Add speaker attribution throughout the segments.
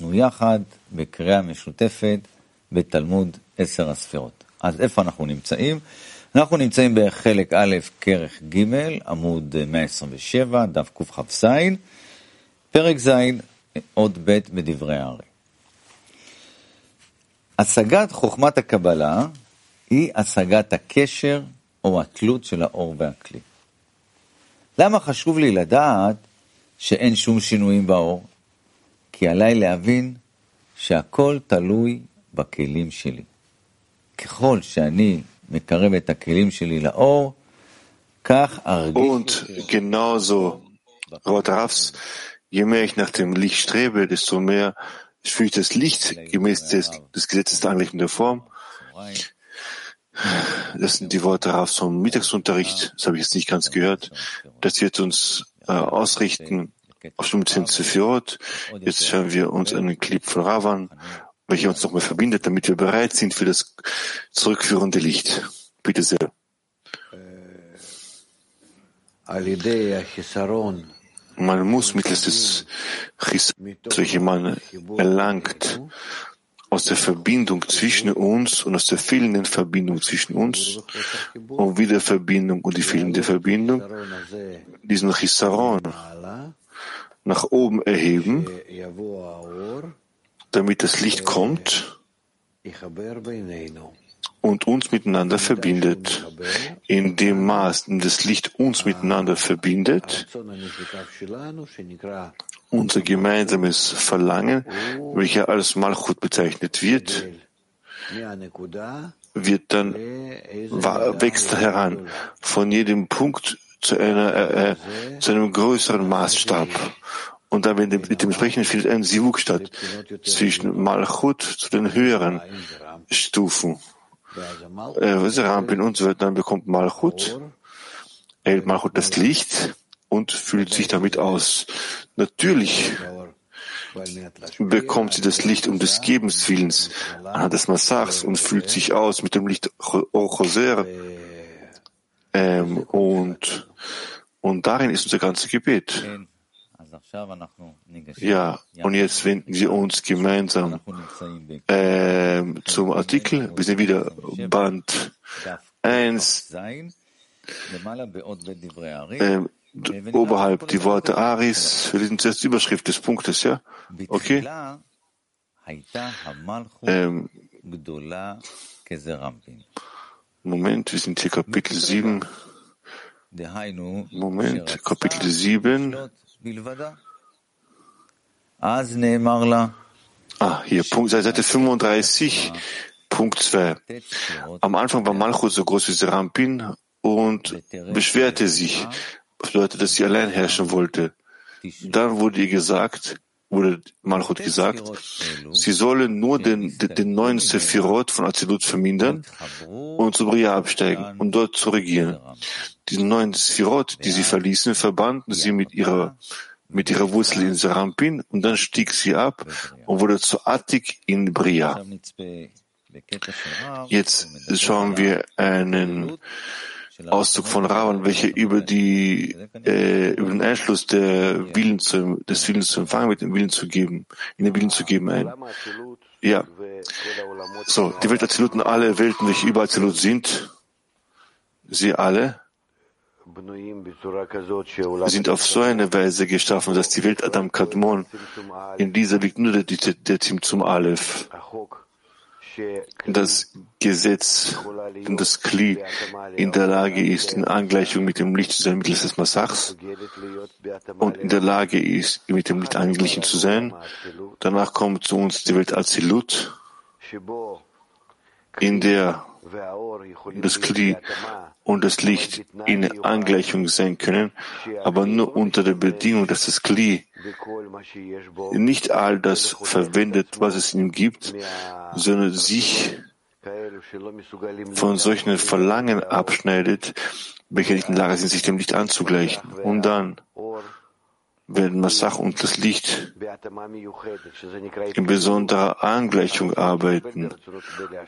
Speaker 1: אנחנו יחד בקריאה משותפת בתלמוד עשר הספירות. אז איפה אנחנו נמצאים? אנחנו נמצאים בחלק א', כרך ג', עמוד 127, דף קכ"ז, פרק ז', עוד ב' בדברי הארי. השגת חוכמת הקבלה היא השגת הקשר או התלות של האור והכלי. למה חשוב לי לדעת שאין שום שינויים באור? כי עליי להבין שהכל תלוי בכלים שלי. ככל שאני מקרב את הכלים שלי לאור, כך ארגיש...
Speaker 2: Und genauso, Rot Rafs, je mehr ich nach dem Licht strebe, desto mehr fühle ich das Licht gemäß des, des Gesetzes der Anlegung der Form. Das sind die Worte Rafs vom Mittagsunterricht, das habe ich jetzt nicht ganz gehört. Das wird uns äh, ausrichten 10 Sephirot. Jetzt hören wir uns einen Clip von Ravan welcher uns nochmal verbindet, damit wir bereit sind für das zurückführende Licht. Bitte sehr. Man muss mittels des Chis, welche man erlangt, aus der Verbindung zwischen uns und aus der fehlenden Verbindung zwischen uns und wieder Verbindung und die fehlende Verbindung, diesen Chisaron nach oben erheben, damit das Licht kommt und uns miteinander verbindet. In dem Maß, in das Licht uns miteinander verbindet, unser gemeinsames Verlangen, welcher als Malchut bezeichnet wird, wird dann wächst heran. Von jedem Punkt zu, einer, äh, äh zu einem größeren Maßstab. Und dann mit dem, mit dem Sprechen findet ein Sivuk statt zwischen Malchut zu den höheren Stufen. Äh, Rampin und so weiter. Dann bekommt Malchut, erhält Malchut das Licht und fühlt sich damit aus. Natürlich bekommt sie das Licht um des Gebens Willens anhand des Massachs und fühlt sich aus mit dem Licht Ochoser. Ähm, und, und darin ist unser ganzes Gebet. Ja, und jetzt wenden wir uns gemeinsam äh, zum Artikel. Wir sind wieder Band 1, äh, oberhalb die Worte Aris. Wir sind zuerst Überschrift des Punktes, ja? Okay? Ähm, Moment, wir sind hier Kapitel 7. Moment, Kapitel 7. Ah, hier, Punkt, Seite 35, Punkt 2. Am Anfang war Malchut so groß wie Serampin und beschwerte sich. Das bedeutet, dass sie allein herrschen wollte. Dann wurde ihr gesagt, wurde Malchut gesagt, sie sollen nur den, den neuen Sephirot von Azilut vermindern und zu Bria absteigen und dort zu regieren. Diesen neuen Sephirot, die sie verließen, verbanden sie mit ihrer mit ihrer Wurzel in Serampin und dann stieg sie ab und wurde zu Attik in Bria. Jetzt schauen wir einen Auszug von Ravan, welcher über die äh, über den Einschluss der Willen zu, des Willens zu empfangen, mit dem Willen zu geben, in den Willen zu geben ein. Ja. So, die Welt Aziluten, alle Welten, welche über Azilut sind, sie alle sind auf so eine Weise geschaffen, dass die Welt Adam Kadmon, in dieser liegt nur der, der, der Tim zum Aleph das Gesetz und das Kli in der Lage ist, in Angleichung mit dem Licht zu sein mittels des Massachs und in der Lage ist, mit dem Licht angeglichen zu sein. Danach kommt zu uns die Welt Azilut, in der das Kli und das Licht in Angleichung sein können, aber nur unter der Bedingung, dass das Kli nicht all das verwendet, was es in ihm gibt, sondern sich von solchen Verlangen abschneidet, welche nicht in Lage sind, sich dem Licht anzugleichen. Und dann werden Massach und das Licht in besonderer Angleichung arbeiten.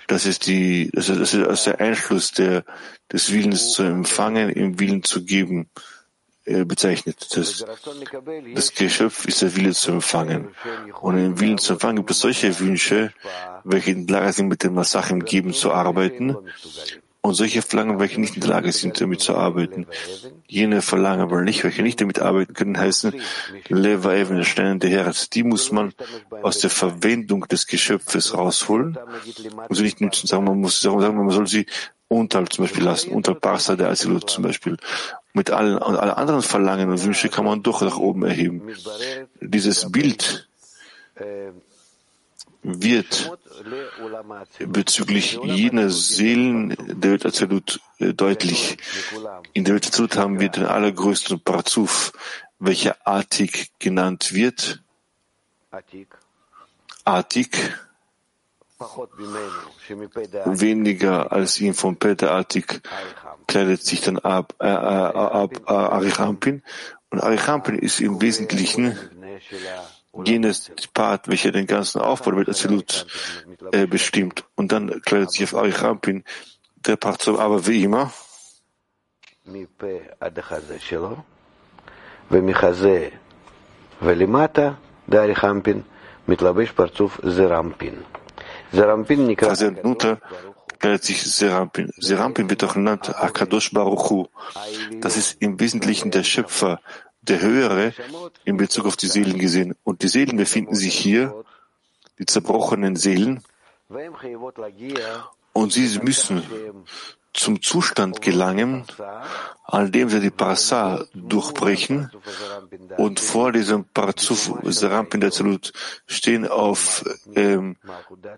Speaker 2: Das ist die, das ist, das ist der Einschluss der, des Willens zu empfangen, im Willen zu geben. Äh, bezeichnet. Das, das Geschöpf ist der Wille zu empfangen. Und im Willen zu empfangen gibt es solche Wünsche, welche in der Lage sind, mit dem Masachim geben zu arbeiten, und solche Verlangen, welche nicht in der Lage sind, damit zu arbeiten. Jene Verlangen aber nicht, welche nicht damit arbeiten können, heißen Leva Even, der steinende Herz. Die muss man aus der Verwendung des Geschöpfes rausholen und sie nicht nutzen. Sagen, man muss sagen, man soll sie unterhalb zum Beispiel lassen, unterhalb Parsa der Asilut zum Beispiel. Mit allen, alle anderen Verlangen und Wünsche kann man doch nach oben erheben. Dieses Bild wird bezüglich jener Seelen der Welt Absolut äh, deutlich. In der Welt Absolut haben wir den allergrößten Parzuf, welcher Atik genannt wird. Atik, weniger als ihn vom Peter Atik kleidet sich dann ab, äh, äh, ab äh, Arichampin. Und Arichampin ist im Wesentlichen jenes Part, welcher den ganzen Aufbau der Azilut äh, bestimmt. Und dann kleidet sich auf Arichampin der Part so, aber wie immer. Also runter kleidet sich Serampin. Serampin wird auch genannt Akadosh Baruch Hu. Das ist im Wesentlichen der Schöpfer, der Höhere in Bezug auf die Seelen gesehen. Und die Seelen befinden sich hier, die zerbrochenen Seelen, und sie müssen zum Zustand gelangen, an dem sie die Parasa durchbrechen und vor diesem Parzuf Serampin der stehen auf ähm,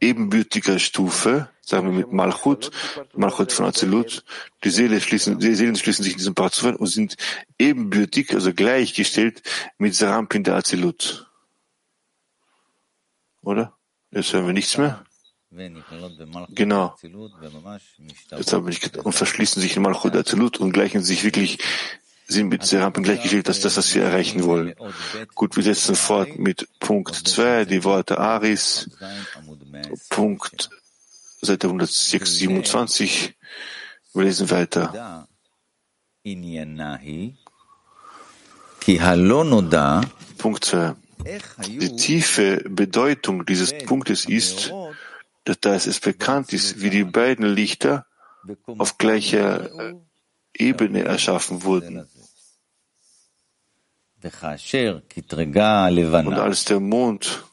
Speaker 2: ebenbürtiger Stufe, sagen wir mit Malchut, Malchut von Azelut. Die, Seele schließen, die Seelen schließen sich in diesem Parzuf ein und sind ebenbürtig, also gleichgestellt mit Serampin der Azelut. Oder? Jetzt hören wir nichts mehr. Genau. Haben wir und verschließen sich in Malchut Azelut und gleichen sich wirklich, sind mit Serampin gleichgestellt, dass das, was wir erreichen wollen. Gut, wir setzen fort mit Punkt 2, die Worte Aris, Punkt Seite 127. Wir lesen weiter. Punkt 2. Die tiefe Bedeutung dieses Punktes ist, dass es bekannt ist, wie die beiden Lichter auf gleicher äh, Ebene erschaffen wurden. Und als der Mond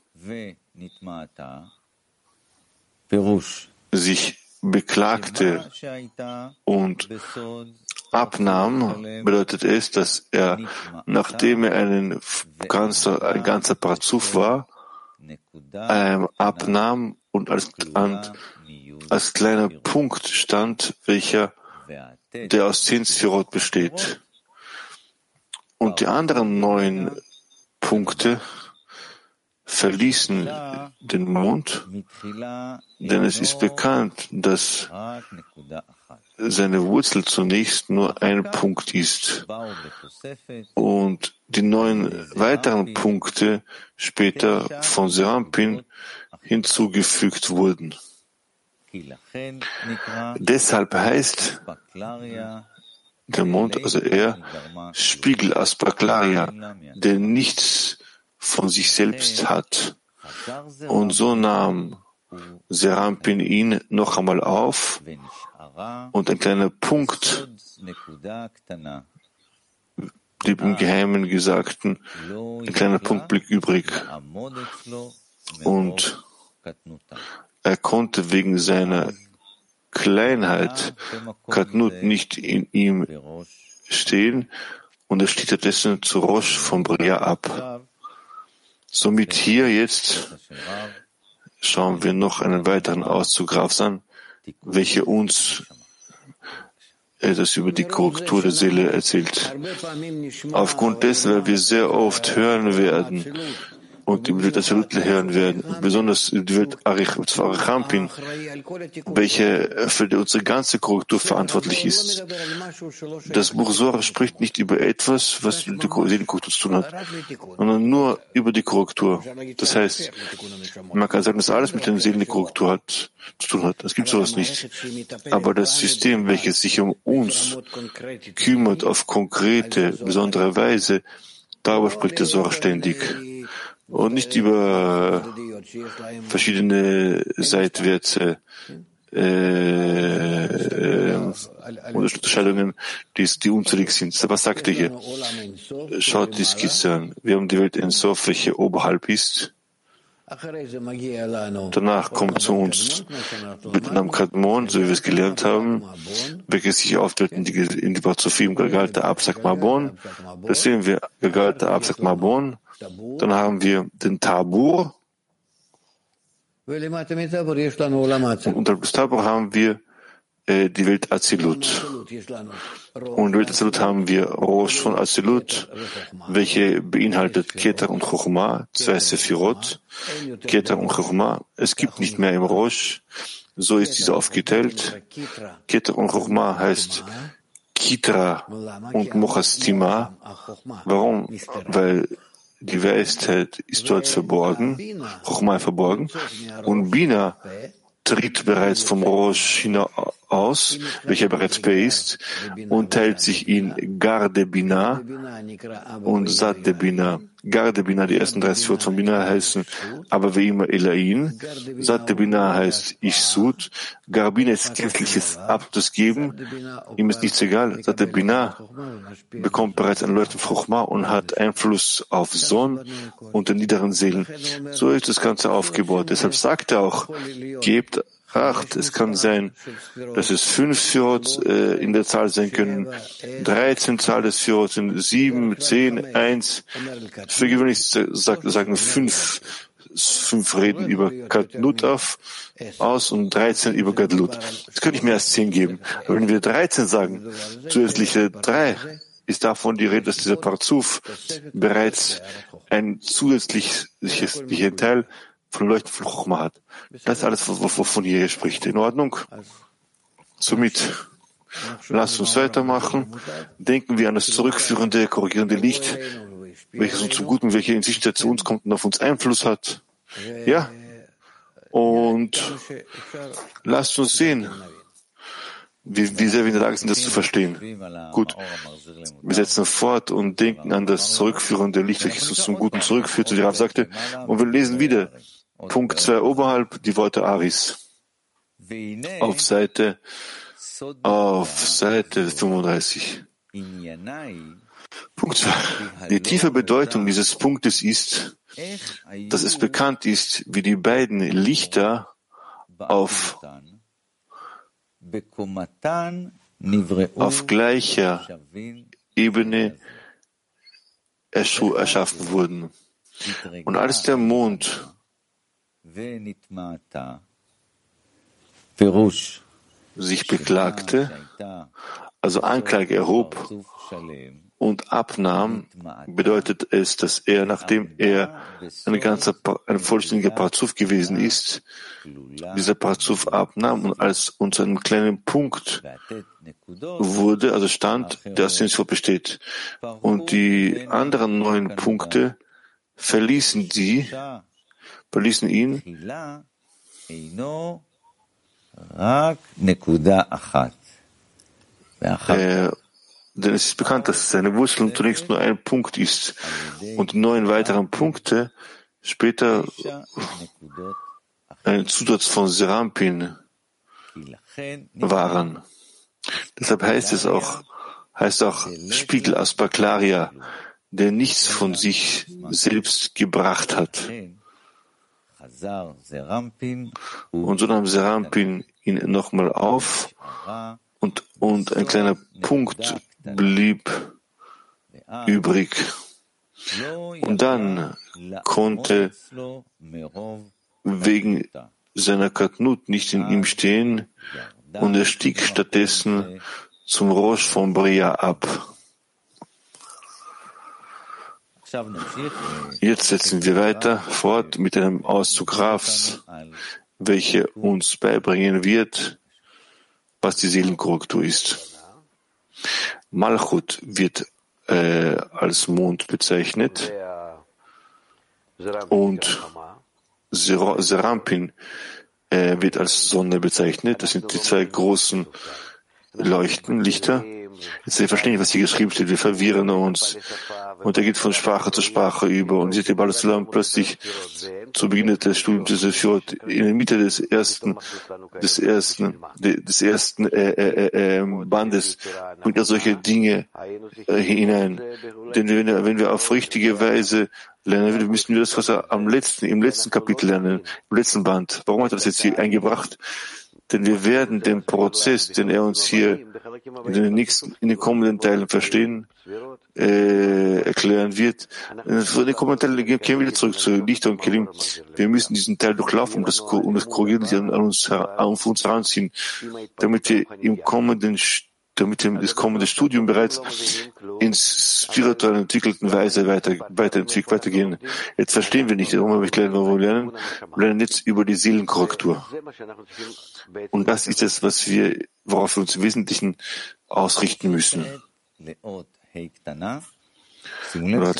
Speaker 2: sich beklagte und abnahm, bedeutet es, dass er, nachdem er einen ganzer, ein ganzer Parzuf war, ähm, abnahm und als, an, als kleiner Punkt stand, welcher der aus zehn Sphirot besteht. Und die anderen neun Punkte verließen den Mond, denn es ist bekannt, dass seine Wurzel zunächst nur ein Punkt ist und die neun weiteren Punkte später von Serampin hinzugefügt wurden. Deshalb heißt der Mond, also er, Spiegel Aspaklaria, der nichts von sich selbst hat. Und so nahm Serampin ihn noch einmal auf. Und ein kleiner Punkt. Blieb im Geheimen Gesagten, ein kleiner Punkt blieb übrig. Und er konnte wegen seiner Kleinheit Katnut nicht in ihm stehen. Und er steht stattdessen zu Rosh von Bria ab. Somit hier jetzt schauen wir noch einen weiteren Auszug Rafs an, welcher uns etwas über die Korrektur der Seele erzählt. Aufgrund dessen, weil wir sehr oft hören werden, und die Welt Absolut hören werden, besonders die Welt Arichampin, welche für unsere ganze Korrektur verantwortlich ist. Das Buch Zohar spricht nicht über etwas, was mit der Seelenkorrektur zu tun hat, sondern nur über die Korrektur. Das heißt, man kann sagen, dass alles mit der Seelenkorrektur hat, zu tun hat. Es gibt sowas nicht. Aber das System, welches sich um uns kümmert auf konkrete, besondere Weise, darüber spricht der Zohar ständig und nicht über verschiedene seitwärts äh, äh, Unterscheidungen, die, die unzählig sind. Was sagt er hier? Schaut die Skizze an. Wir haben die Welt in Sof, welche oberhalb ist. Danach kommt zu uns mit einem Kadmon, so wie wir es gelernt haben, welches sich aufteilt in die, in die Barzufim Gagalta Absak Mabon. Das sehen wir, Gagalta Absak Mabon. Dann haben wir den Tabur. Unter dem Tabur haben wir äh, die Welt Azilut. Und in Welt Azilut haben wir Rosh von Azilut, welche beinhaltet Keter und Chochma, zwei Sephirot, Keter und Chochma. Es gibt nicht mehr im Rosh, so ist dieser aufgeteilt. Keter und Chochma heißt Kitra und Mochastima. Warum? Weil die Weisheit ist dort verborgen, Chochmai verborgen, und Bina tritt bereits vom Rosh aus, welcher bereits ist, und teilt sich in Garde Bina und Sade Bina. Garde Bina, die ersten 30 Worte von Bina heißen, aber wie immer Elain. Sade heißt Ich Sud. Garbina ist kirchliches Abtus geben. Ihm ist nichts egal. Sade bekommt bereits ein Leuchten Fruchma und hat Einfluss auf Sohn und den niederen Seelen. So ist das Ganze aufgebaut. Deshalb sagt er auch, gebt acht. Es kann sein, dass es fünf Fjords äh, in der Zahl sein können, 13 Zahl des Fjords sind sieben, zehn, eins. Für gewöhnlich sagen fünf, fünf Reden über Gadlut auf, aus und 13 über Gadlut. Das könnte ich mehr als zehn geben. Aber wenn wir 13 sagen, zusätzliche drei, ist davon die Rede, dass dieser Parzuf bereits ein zusätzliches Teil von Leuchten von Chochma hat. Das ist alles, wovon hier spricht. In Ordnung? Somit, lasst uns weitermachen. Denken wir an das zurückführende, korrigierende Licht, welches uns zum Guten, welche in Sicht zu uns kommt und auf uns Einfluss hat. Ja? Und lasst uns sehen, wie, wie sehr wir in der Lage sind, das zu verstehen. Gut, wir setzen fort und denken an das zurückführende Licht, welches uns zum Guten zurückführt, wie Rav sagte, und wir lesen wieder Punkt 2 oberhalb die Worte Aris. Auf Seite, auf Seite 35. Punkt 2. Die tiefe Bedeutung dieses Punktes ist, dass es bekannt ist, wie die beiden Lichter auf, auf gleicher Ebene erschaffen wurden. Und als der Mond sich beklagte, also Anklage erhob und abnahm, bedeutet es, dass er, nachdem er ein ganzer, ein vollständiger Parzuf gewesen ist, dieser Parzuf abnahm und als unter einem kleinen Punkt wurde, also stand, der dem besteht. Und die anderen neun Punkte verließen sie, verließen ihn? äh, denn es ist bekannt, dass seine Wurzel zunächst nur ein Punkt ist und neun weitere Punkte später ein Zusatz von Serampin waren. Deshalb heißt es auch, heißt auch Spiegel Aspaklaria, der nichts von sich selbst gebracht hat. Und so nahm Serampin ihn nochmal auf und, und ein kleiner Punkt blieb übrig. Und dann konnte wegen seiner Katnut nicht in ihm stehen und er stieg stattdessen zum Rosh von Bria ab. Jetzt setzen wir weiter fort mit einem Auszug Rafs, welcher uns beibringen wird, was die Seelenkorrektur ist. Malchut wird äh, als Mond bezeichnet und Serampin äh, wird als Sonne bezeichnet. Das sind die zwei großen Leuchten, Lichter. Jetzt wir verstehen was hier geschrieben steht. Wir verwirren uns. Und er geht von Sprache zu Sprache über. Und sieht Balusalam plötzlich zu Beginn des Studiums des Efiot, in der Mitte des ersten, des ersten, des ersten äh, äh, äh, ähm, Bandes bringt er solche Dinge äh, hinein. Denn wenn wenn wir auf richtige Weise lernen, müssen wir das, was er am letzten, im letzten Kapitel lernen, im letzten Band. Warum hat er das jetzt hier eingebracht? Denn wir werden den Prozess, den er uns hier in den nächsten, in den kommenden Teilen verstehen, äh, erklären wird. Von den kommenden Teilen gehen wir wieder zurück zu Lichter und Kelim. Wir müssen diesen Teil durchlaufen, um das, um das Korrigieren an uns, an uns heranziehen, damit wir im kommenden damit wir das kommende Studium bereits ins spirituell entwickelten Weise weiter, weiterentwickelt, weitergehen. Jetzt verstehen wir nicht, warum wir warum wir lernen. Wir lernen jetzt über die Seelenkorrektur. Und das ist es, was wir, worauf wir uns im Wesentlichen ausrichten müssen.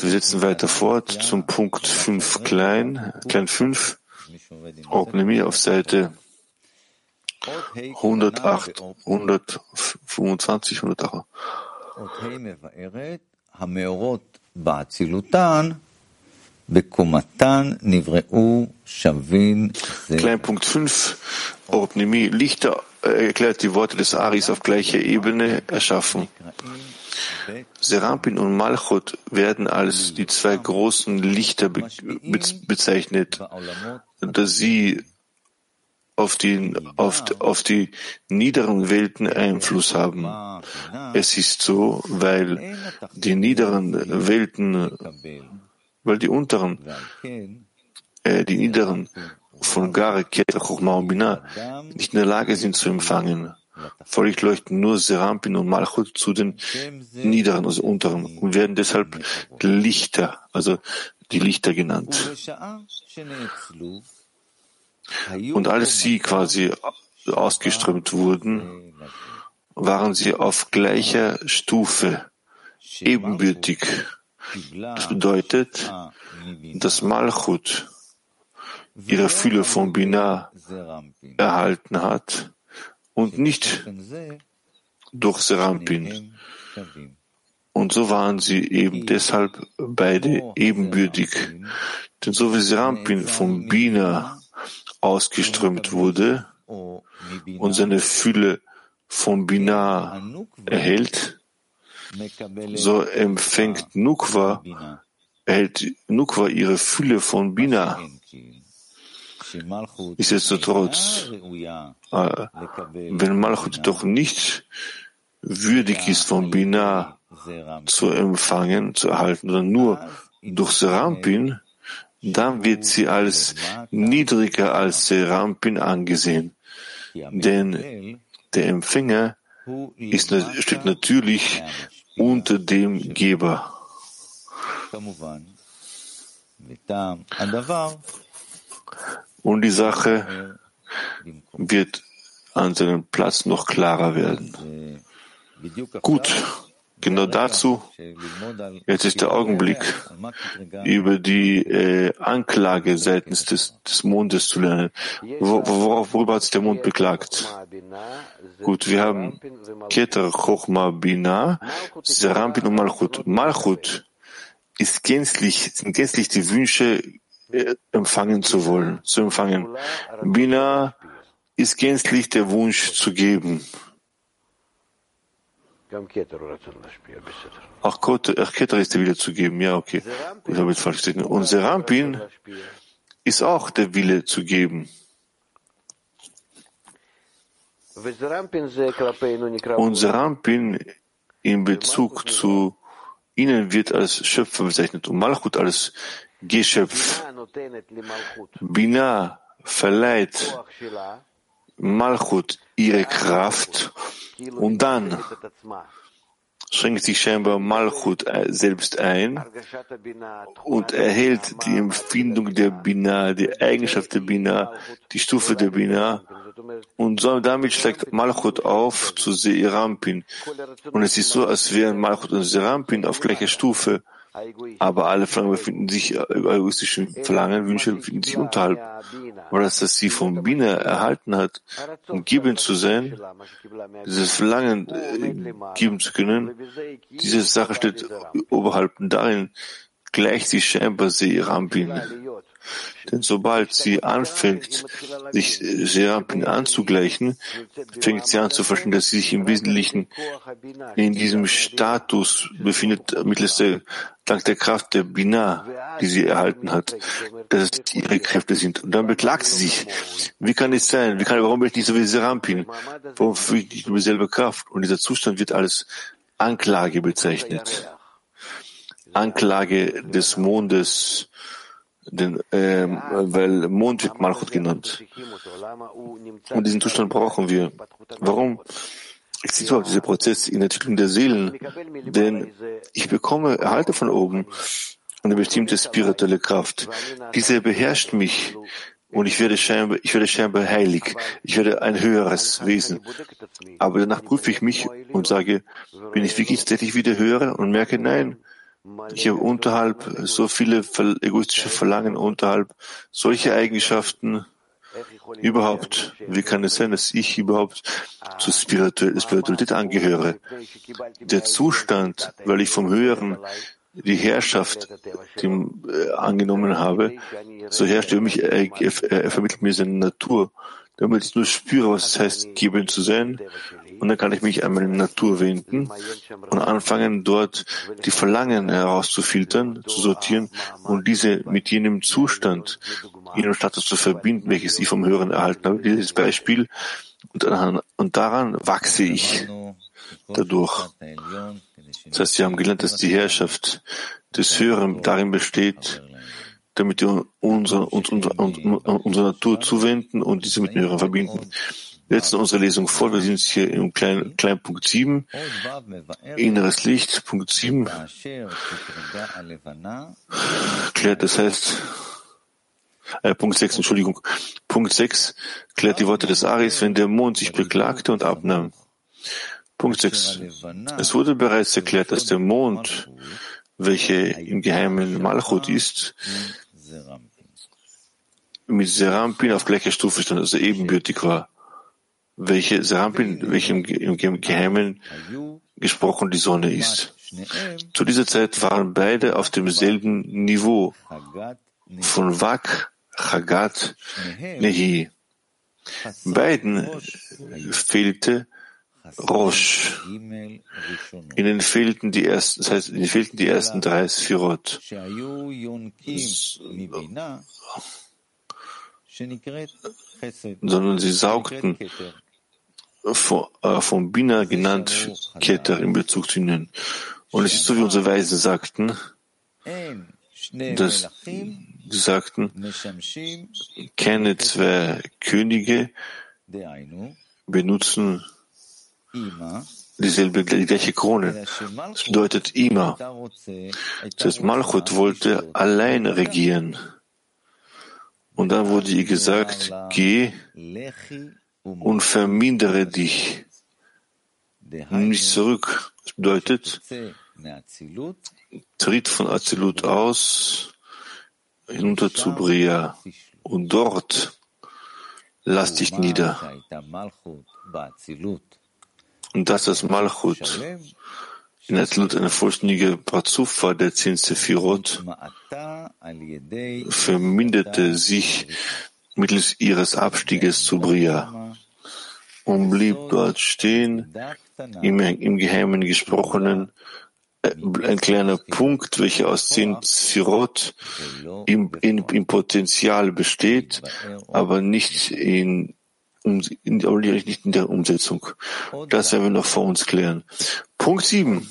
Speaker 2: wir setzen weiter fort zum Punkt 5 klein, klein 5, Ordnemie auf Seite 108, 125, 108. Kleinpunkt 5, Ordnemie, Lichter äh, erklärt die Worte des Aris auf gleicher Ebene erschaffen. Serampin und Malchut werden als die zwei großen Lichter be bezeichnet, da sie auf die, auf, auf die niederen Welten Einfluss haben. Es ist so, weil die niederen Welten, weil die unteren, äh, die niederen von Gare, Keter, Chochma und Binah nicht in der Lage sind zu empfangen. Folglich leuchten nur Serampin und Malchut zu den niederen, also unteren, und werden deshalb Lichter, also die Lichter genannt. Und als sie quasi ausgeströmt wurden, waren sie auf gleicher Stufe, ebenbürtig. Das bedeutet, dass Malchut ihre Fülle von Binah erhalten hat und nicht durch Serampin. Und so waren sie eben deshalb beide ebenbürtig. Denn so wie Serampin von Bina ausgeströmt wurde und seine Fülle von Binah erhält, so empfängt Nukwa, erhält Nukwa ihre Fülle von Bina. Nichtsdestotrotz, äh, wenn Malchut doch nicht würdig ist, von Bina zu empfangen, zu erhalten, sondern nur durch Serampin, dann wird sie als niedriger als Serampin angesehen. Denn der Empfänger ist, steht natürlich unter dem Geber. Und die Sache wird an seinem Platz noch klarer werden. Gut, Genau dazu, jetzt ist der Augenblick, über die äh, Anklage seitens des, des Mondes zu lernen. Wo, worauf, worüber hat sich der Mond beklagt? Gut, wir haben Keter, Chochma, Bina, Serampin und Malchut. Malchut ist gänzlich, sind gänzlich die Wünsche, äh, empfangen zu wollen, zu empfangen. Bina ist gänzlich der Wunsch zu geben. Auch Keter ist der Wille zu geben. Ja, okay. Ich habe jetzt falsch gesehen. Und Serampin ist auch der Wille zu geben. Und Serampin in Bezug zu ihnen wird als Schöpfer bezeichnet und Malchut als Geschöpf. Bina verleiht Malchut ihre Kraft und dann schränkt sich scheinbar Malchut äh, selbst ein und erhält die Empfindung der Bina, die Eigenschaft der Bina, die Stufe der Bina und damit steigt Malchut auf zu Seirampin. Und es ist so, als wären Malchut und Seirampin auf gleicher Stufe. Aber alle Verlangen befinden sich, äh, egoistischen Verlangen, Wünsche befinden sich unterhalb. Weil das, das sie vom Bina erhalten hat, um geben zu sein, dieses Verlangen äh, geben zu können, diese Sache steht oberhalb darin, gleicht sich scheinbar Serampin. Denn sobald sie anfängt, sich Serampin anzugleichen, fängt sie an zu verstehen, dass sie sich im Wesentlichen in diesem Status befindet, mittels der, dank der Kraft der Bina, die sie erhalten hat, dass es ihre Kräfte sind. Und dann beklagt sie sich. Wie kann es sein? Wie kann, warum bin ich nicht so wie Serampin? Warum fühle ich nicht nur dieselbe Kraft? Und dieser Zustand wird als Anklage bezeichnet. Anklage des Mondes, denn, äh, weil Mond wird Malchut genannt. Und diesen Zustand brauchen wir. Warum existiert überhaupt dieser Prozess in der Entwicklung der Seelen? Denn ich bekomme, erhalte von oben eine bestimmte spirituelle Kraft. Diese beherrscht mich und ich werde scheinbar, ich werde scheinbar heilig. Ich werde ein höheres Wesen. Aber danach prüfe ich mich und sage, bin ich wirklich tatsächlich wieder höher und merke, nein, ich habe unterhalb so viele egoistische Verlangen, unterhalb solche Eigenschaften. Überhaupt, wie kann es sein, dass ich überhaupt zur Spiritualität angehöre? Der Zustand, weil ich vom Höheren die Herrschaft dem, äh, angenommen habe, so herrscht über mich, er, er, er vermittelt mir seine Natur, damit ich nur spüre, was es heißt, geben zu sein und dann kann ich mich an meine Natur wenden und anfangen, dort die Verlangen herauszufiltern, zu sortieren und diese mit jenem Zustand, jenem Status zu verbinden, welches ich vom Hören erhalten habe. Dieses Beispiel. Und daran, und daran wachse ich dadurch. Das heißt, wir haben gelernt, dass die Herrschaft des Höheren darin besteht, damit wir unsere, uns, unsere, unsere Natur zuwenden und diese mit dem Höheren verbinden. Setzen unsere Lesung vor. Wir sind jetzt hier im kleinen, kleinen Punkt 7. Inneres Licht, Punkt 7. Klärt, das heißt, äh, Punkt 6, Entschuldigung. Punkt 6 klärt die Worte des Aris, wenn der Mond sich beklagte und abnahm. Punkt 6. Es wurde bereits erklärt, dass der Mond, welcher im Geheimen Malchut ist, mit Serampin auf gleicher Stufe stand, also ebenbürtig war welche Serampin, welche im, im Geheimen gesprochen die Sonne ist. Zu dieser Zeit waren beide auf demselben Niveau von Wak, Chagat, Nehi. Beiden fehlte Rosh. Ihnen fehlten die ersten, das heißt, ihnen fehlten die ersten drei Sphirot sondern sie saugten äh, vom Bina genannt Keter in Bezug zu ihnen. Und es ist so, wie unsere Weisen sagten, dass sie sagten, keine zwei Könige benutzen dieselbe, die gleiche Krone. Das bedeutet immer. Das heißt, Malchut wollte allein regieren. Und dann wurde ihr gesagt, geh und vermindere dich. Nimm dich zurück. Das bedeutet, tritt von Azilut aus hinunter zu Bria und dort lass dich nieder. Und das ist Malchut in Azilut eine vollständige Pazuf war der zehn Sephirot, verminderte sich mittels ihres Abstieges zu Bria und blieb dort stehen, im, im Geheimen gesprochenen, äh, ein kleiner Punkt, welcher aus zehn Sphirot im, in, im Potenzial besteht, aber nicht in in, nicht in der Umsetzung. Das werden wir noch vor uns klären. Punkt 7.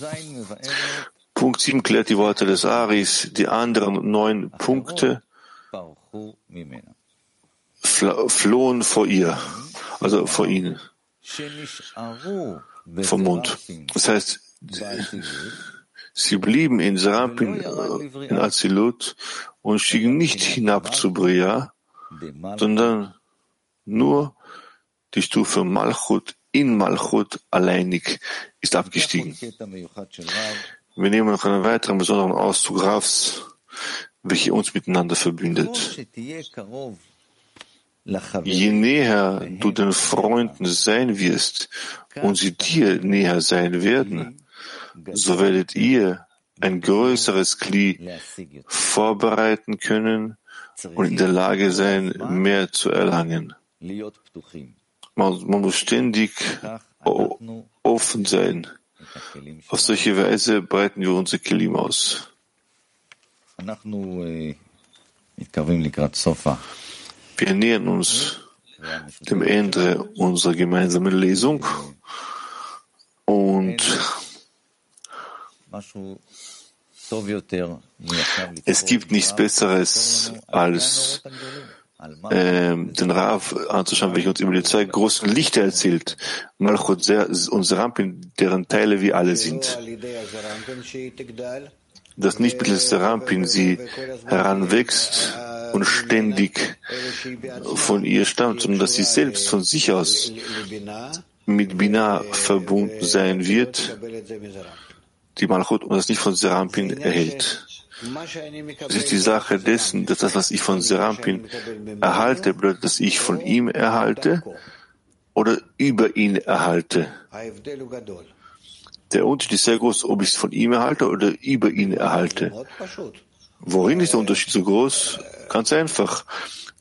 Speaker 2: Punkt 7 klärt die Worte des Aris. Die anderen neun Punkte flohen vor ihr, also vor ihnen, vom Mund. Das heißt, Sie blieben in Serampin, äh, in Azilut und stiegen nicht hinab zu Bria, sondern nur die Stufe Malchut in Malchut alleinig ist abgestiegen. Wir nehmen noch einen weiteren besonderen Auszug Ravs, welcher uns miteinander verbindet. Je näher du den Freunden sein wirst und sie dir näher sein werden, so werdet ihr ein größeres Kli vorbereiten können und in der Lage sein, mehr zu erlangen. Man, man muss ständig offen sein. Auf solche Weise breiten wir unsere Kelim aus. Wir nähern uns dem Ende unserer gemeinsamen Lesung und es gibt nichts Besseres als äh, den Rav anzuschauen, welcher uns über die zwei großen Lichter erzählt, Malchut und Serampin, deren Teile wir alle sind. Dass nicht mittels Serampin sie heranwächst und ständig von ihr stammt, sondern dass sie selbst von sich aus mit Bina verbunden sein wird, die Malchut und das nicht von Serampin erhält. Es ist die Sache dessen, dass das, was ich von Serampin erhalte, bedeutet, dass ich von ihm erhalte oder über ihn erhalte. Der Unterschied ist sehr groß, ob ich es von ihm erhalte oder über ihn erhalte. Worin ist der Unterschied so groß? Ganz einfach.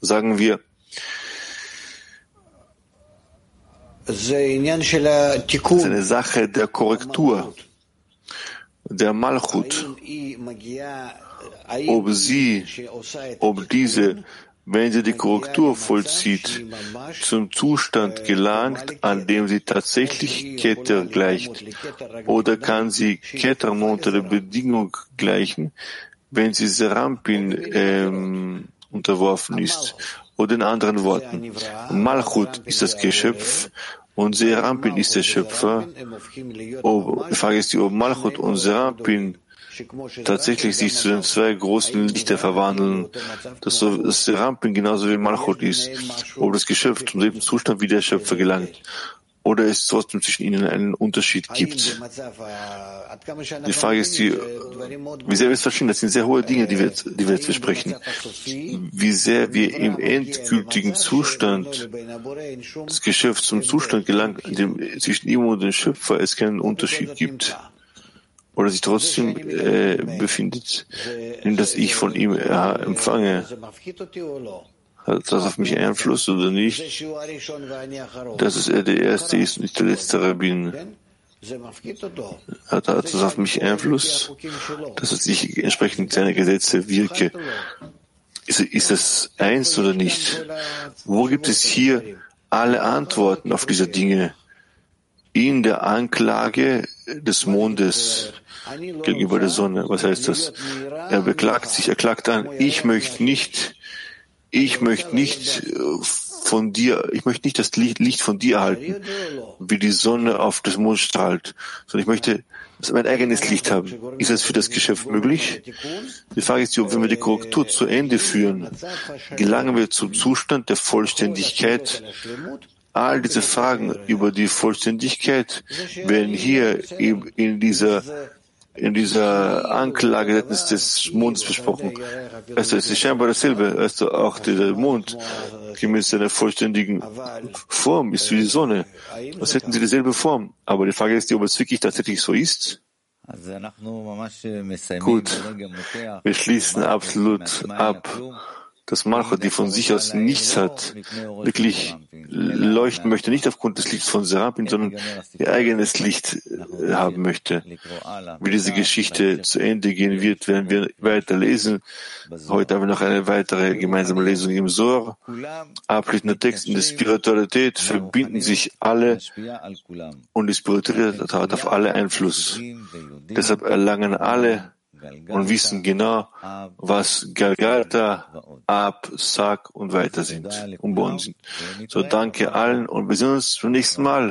Speaker 2: Sagen wir, es ist eine Sache der Korrektur der Malchut, ob sie, ob diese, wenn sie die Korrektur vollzieht, zum Zustand gelangt, an dem sie tatsächlich Keter gleicht, oder kann sie Keter unter der Bedingung gleichen, wenn sie Serampin ähm, unterworfen ist. Oder in anderen Worten, Malchut ist das Geschöpf, und Serampin ist der Schöpfer. Ob, die Frage ist, ob Malchut und Serampin tatsächlich sich zu den zwei großen Lichter verwandeln, dass so dass Serampin genauso wie Malchut ist, ob das Geschöpf zum selben Zustand wie der Schöpfer gelangt oder es trotzdem zwischen ihnen einen Unterschied gibt. Die Frage ist, die, wie sehr wir es verstehen, das sind sehr hohe Dinge, die wir, die wir jetzt besprechen. Wie sehr wir im endgültigen Zustand des Geschäfts zum Zustand gelangen, in dem zwischen ihm und dem Schöpfer es keinen Unterschied gibt. Oder sich trotzdem äh, befindet, in das ich von ihm äh, empfange. Hat das auf mich Einfluss oder nicht? Dass er der Erste ist und ich der Letzte Rabbin. Hat, hat das auf mich Einfluss? Dass ich entsprechend seine Gesetze wirke. Ist, ist das eins oder nicht? Wo gibt es hier alle Antworten auf diese Dinge? In der Anklage des Mondes gegenüber der Sonne. Was heißt das? Er beklagt sich, er klagt an, ich möchte nicht ich möchte nicht äh, von dir, ich möchte nicht das Licht von dir erhalten, wie die Sonne auf das Mond strahlt, sondern ich möchte mein eigenes Licht haben. Ist das für das Geschäft möglich? Die Frage ist, ob wir die Korrektur zu Ende führen, gelangen wir zum Zustand der Vollständigkeit. All diese Fragen über die Vollständigkeit werden hier in dieser in dieser Anklage des Mondes besprochen. Also es ist scheinbar dasselbe. Also auch der Mond gemäß seiner vollständigen Form ist wie die Sonne. Was hätten sie dieselbe Form? Aber die Frage ist, ob es wirklich tatsächlich so ist. Gut, wir schließen absolut ab dass Malcha, die von sich aus nichts hat, wirklich leuchten möchte, nicht aufgrund des Lichts von Serapin, sondern ihr eigenes Licht äh, haben möchte. Wie diese Geschichte zu Ende gehen wird, werden wir weiter lesen. Heute haben wir noch eine weitere gemeinsame Lesung im Sor. Abschließender Text in der Spiritualität verbinden sich alle und die Spiritualität hat auf alle Einfluss. Deshalb erlangen alle und wissen genau, was Galgalta, Ab, Sak und weiter sind, und Bon sind. So danke allen und wir sehen uns beim nächsten Mal.